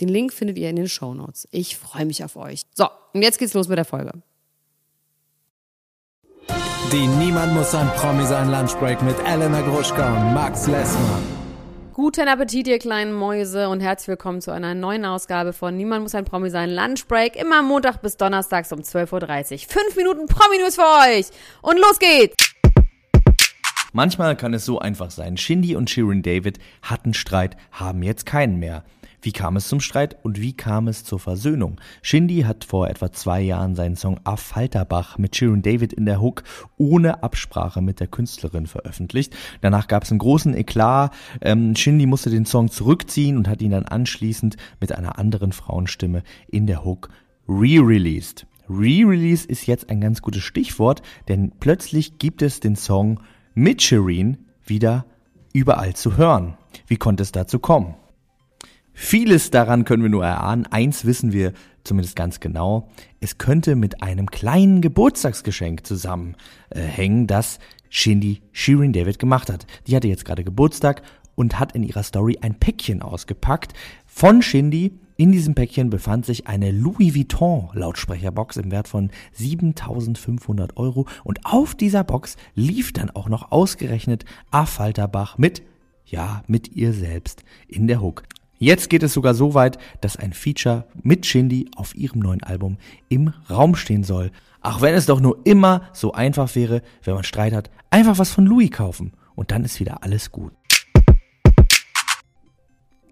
Den Link findet ihr in den Show Notes. Ich freue mich auf euch. So, und jetzt geht's los mit der Folge. Die Niemand muss ein Promi sein Lunchbreak mit Elena Gruschka und Max Lessmann. Guten Appetit, ihr kleinen Mäuse, und herzlich willkommen zu einer neuen Ausgabe von Niemand muss ein Promi sein Lunchbreak. Immer Montag bis Donnerstags um 12.30 Uhr. Fünf Minuten Promi-News für euch. Und los geht's! Manchmal kann es so einfach sein. Shindy und Shirin David hatten Streit, haben jetzt keinen mehr. Wie kam es zum Streit und wie kam es zur Versöhnung? Shindy hat vor etwa zwei Jahren seinen Song Affalterbach mit Sharon David in der Hook ohne Absprache mit der Künstlerin veröffentlicht. Danach gab es einen großen Eklat. Ähm, Shindy musste den Song zurückziehen und hat ihn dann anschließend mit einer anderen Frauenstimme in der Hook re-released. Re-Release ist jetzt ein ganz gutes Stichwort, denn plötzlich gibt es den Song mit Shireen wieder überall zu hören. Wie konnte es dazu kommen? Vieles daran können wir nur erahnen. Eins wissen wir zumindest ganz genau. Es könnte mit einem kleinen Geburtstagsgeschenk zusammenhängen, das Shindy Shirin David gemacht hat. Die hatte jetzt gerade Geburtstag und hat in ihrer Story ein Päckchen ausgepackt von Shindy. In diesem Päckchen befand sich eine Louis Vuitton Lautsprecherbox im Wert von 7500 Euro und auf dieser Box lief dann auch noch ausgerechnet A. Falterbach mit, ja, mit ihr selbst in der Hook. Jetzt geht es sogar so weit, dass ein Feature mit Shindy auf ihrem neuen Album im Raum stehen soll. Ach, wenn es doch nur immer so einfach wäre, wenn man Streit hat, einfach was von Louis kaufen und dann ist wieder alles gut.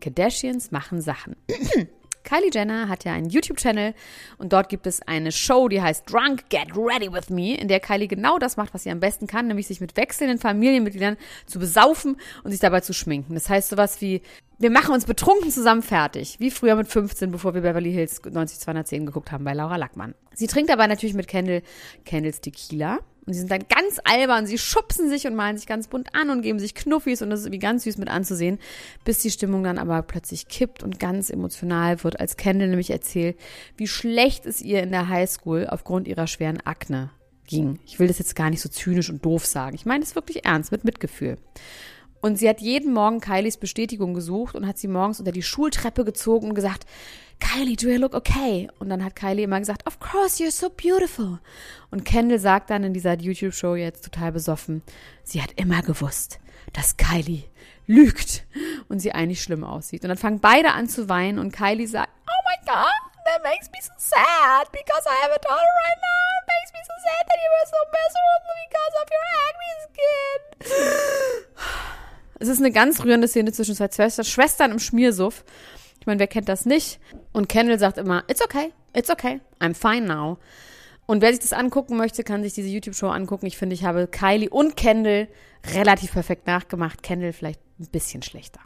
Kardashians machen Sachen. Kylie Jenner hat ja einen YouTube-Channel und dort gibt es eine Show, die heißt Drunk Get Ready With Me, in der Kylie genau das macht, was sie am besten kann, nämlich sich mit wechselnden Familienmitgliedern zu besaufen und sich dabei zu schminken. Das heißt sowas wie, wir machen uns betrunken zusammen fertig, wie früher mit 15, bevor wir Beverly Hills 90210 geguckt haben bei Laura Lackmann. Sie trinkt dabei natürlich mit Kendall Kendalls Tequila und sie sind dann ganz albern, sie schubsen sich und malen sich ganz bunt an und geben sich Knuffis und das ist irgendwie ganz süß mit anzusehen, bis die Stimmung dann aber plötzlich kippt und ganz emotional wird, als Kendall nämlich erzählt, wie schlecht es ihr in der Highschool aufgrund ihrer schweren Akne ging. Ich will das jetzt gar nicht so zynisch und doof sagen. Ich meine es wirklich ernst, mit Mitgefühl. Und sie hat jeden Morgen Kylies Bestätigung gesucht und hat sie morgens unter die Schultreppe gezogen und gesagt, Kylie, do I look okay? Und dann hat Kylie immer gesagt, of course, you're so beautiful. Und Kendall sagt dann in dieser YouTube-Show jetzt total besoffen, sie hat immer gewusst, dass Kylie lügt und sie eigentlich schlimm aussieht. Und dann fangen beide an zu weinen und Kylie sagt, oh my God, that makes me so sad because I have a daughter right now. It makes me so sad that you were so miserable because of your acne skin. Es ist eine ganz rührende Szene zwischen zwei Schwestern im Schmiersuff meine, wer kennt das nicht? Und Kendall sagt immer, it's okay, it's okay, I'm fine now. Und wer sich das angucken möchte, kann sich diese YouTube-Show angucken. Ich finde, ich habe Kylie und Kendall relativ perfekt nachgemacht. Kendall vielleicht ein bisschen schlechter.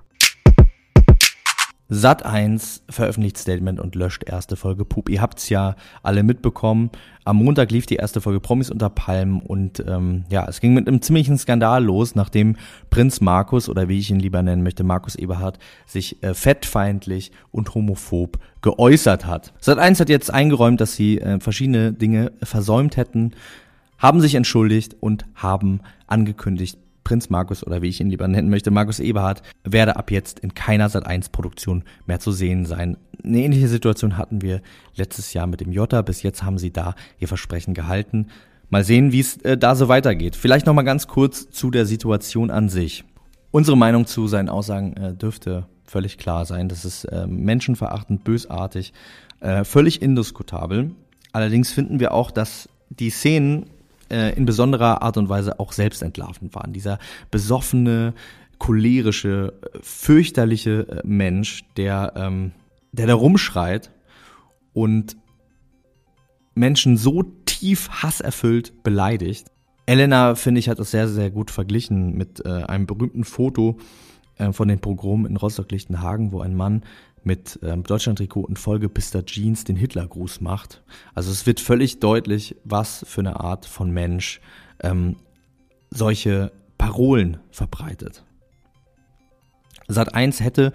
Sat1 veröffentlicht Statement und löscht erste Folge Pup. Ihr habt's ja alle mitbekommen. Am Montag lief die erste Folge Promis unter Palmen und ähm, ja, es ging mit einem ziemlichen Skandal los, nachdem Prinz Markus oder wie ich ihn lieber nennen möchte, Markus Eberhard, sich äh, fettfeindlich und homophob geäußert hat. Sat1 hat jetzt eingeräumt, dass sie äh, verschiedene Dinge versäumt hätten, haben sich entschuldigt und haben angekündigt, Prinz Markus oder wie ich ihn lieber nennen möchte, Markus Eberhard, werde ab jetzt in keiner Sat1-Produktion mehr zu sehen sein. Eine ähnliche Situation hatten wir letztes Jahr mit dem Jota. Bis jetzt haben sie da ihr Versprechen gehalten. Mal sehen, wie es äh, da so weitergeht. Vielleicht noch mal ganz kurz zu der Situation an sich. Unsere Meinung zu seinen Aussagen äh, dürfte völlig klar sein. Das ist äh, menschenverachtend, bösartig, äh, völlig indiskutabel. Allerdings finden wir auch, dass die Szenen äh, in besonderer Art und Weise auch selbst entlarvend waren. Dieser besoffene, cholerische, fürchterliche äh, Mensch, der, ähm, der da rumschreit und Menschen so tief hasserfüllt beleidigt. Elena, finde ich, hat das sehr, sehr gut verglichen mit äh, einem berühmten Foto äh, von den Pogromen in Rostock-Lichtenhagen, wo ein Mann mit ähm, Deutschland-Trikot und vollgepisster Jeans den Hitlergruß macht. Also es wird völlig deutlich, was für eine Art von Mensch ähm, solche Parolen verbreitet. Sat 1 hätte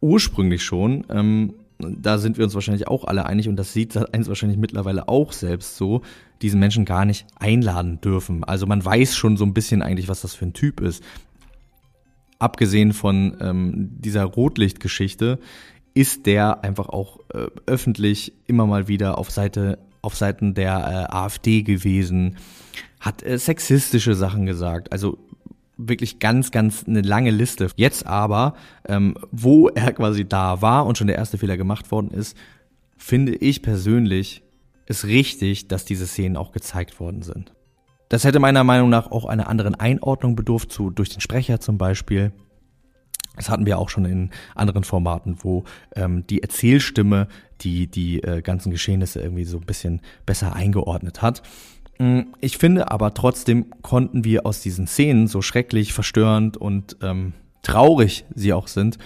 ursprünglich schon, ähm, da sind wir uns wahrscheinlich auch alle einig und das sieht Sat 1 wahrscheinlich mittlerweile auch selbst so, diesen Menschen gar nicht einladen dürfen. Also man weiß schon so ein bisschen eigentlich, was das für ein Typ ist. Abgesehen von ähm, dieser Rotlichtgeschichte ist der einfach auch äh, öffentlich immer mal wieder auf Seite auf Seiten der äh, AfD gewesen, hat äh, sexistische Sachen gesagt. Also wirklich ganz, ganz eine lange Liste. Jetzt aber, ähm, wo er quasi da war und schon der erste Fehler gemacht worden ist, finde ich persönlich es richtig, dass diese Szenen auch gezeigt worden sind. Das hätte meiner Meinung nach auch einer anderen Einordnung bedurft, zu, durch den Sprecher zum Beispiel. Das hatten wir auch schon in anderen Formaten, wo ähm, die Erzählstimme die die äh, ganzen Geschehnisse irgendwie so ein bisschen besser eingeordnet hat. Mm, ich finde aber trotzdem konnten wir aus diesen Szenen, so schrecklich, verstörend und ähm, traurig sie auch sind,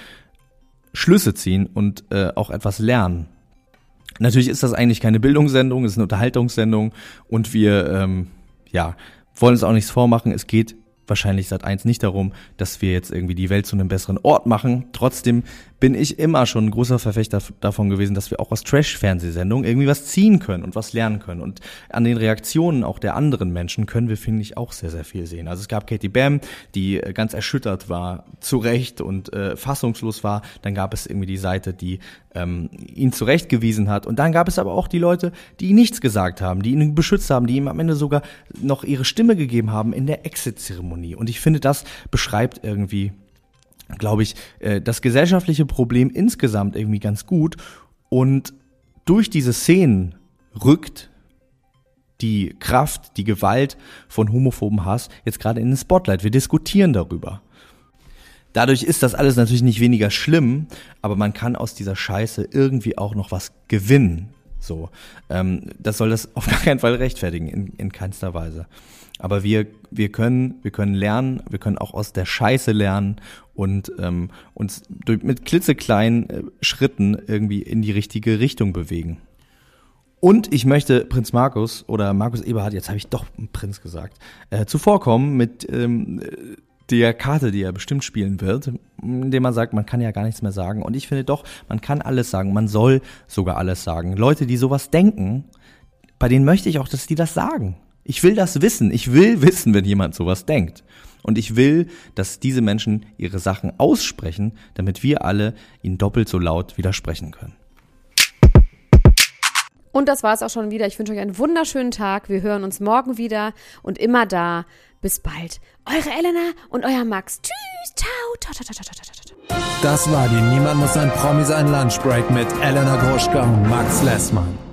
Schlüsse ziehen und äh, auch etwas lernen. Natürlich ist das eigentlich keine Bildungssendung, es ist eine Unterhaltungssendung und wir ähm, ja, wollen uns auch nichts vormachen. Es geht wahrscheinlich seit eins nicht darum, dass wir jetzt irgendwie die Welt zu einem besseren Ort machen. Trotzdem bin ich immer schon ein großer Verfechter davon gewesen, dass wir auch aus Trash-Fernsehsendungen irgendwie was ziehen können und was lernen können. Und an den Reaktionen auch der anderen Menschen können wir, finde ich, auch sehr, sehr viel sehen. Also es gab Katie Bam, die äh, ganz erschüttert war, zu Recht und äh, fassungslos war. Dann gab es irgendwie die Seite, die ähm, ihn zurechtgewiesen hat. Und dann gab es aber auch die Leute, die nichts gesagt haben, die ihn beschützt haben, die ihm am Ende sogar noch ihre Stimme gegeben haben in der Exit-Zeremonie. Und ich finde, das beschreibt irgendwie glaube ich, das gesellschaftliche Problem insgesamt irgendwie ganz gut. Und durch diese Szenen rückt die Kraft, die Gewalt von homophoben Hass jetzt gerade in den Spotlight. Wir diskutieren darüber. Dadurch ist das alles natürlich nicht weniger schlimm, aber man kann aus dieser Scheiße irgendwie auch noch was gewinnen. So, ähm, das soll das auf gar keinen Fall rechtfertigen, in, in keinster Weise. Aber wir, wir können, wir können lernen, wir können auch aus der Scheiße lernen und ähm, uns durch, mit klitzekleinen äh, Schritten irgendwie in die richtige Richtung bewegen. Und ich möchte Prinz Markus oder Markus Eberhard, jetzt habe ich doch Prinz gesagt, äh, zuvorkommen mit ähm, der Karte, die er bestimmt spielen wird, indem man sagt, man kann ja gar nichts mehr sagen. Und ich finde doch, man kann alles sagen, man soll sogar alles sagen. Leute, die sowas denken, bei denen möchte ich auch, dass die das sagen. Ich will das wissen. Ich will wissen, wenn jemand sowas denkt. Und ich will, dass diese Menschen ihre Sachen aussprechen, damit wir alle ihnen doppelt so laut widersprechen können. Und das war es auch schon wieder. Ich wünsche euch einen wunderschönen Tag. Wir hören uns morgen wieder und immer da. Bis bald. Eure Elena und euer Max. Tschüss. Ciao. Ciao, ciao, ciao, ciao, ciao. Das war die Niemand muss ein Promi sein Lunchbreak mit Elena Gruschka und Max Lessmann.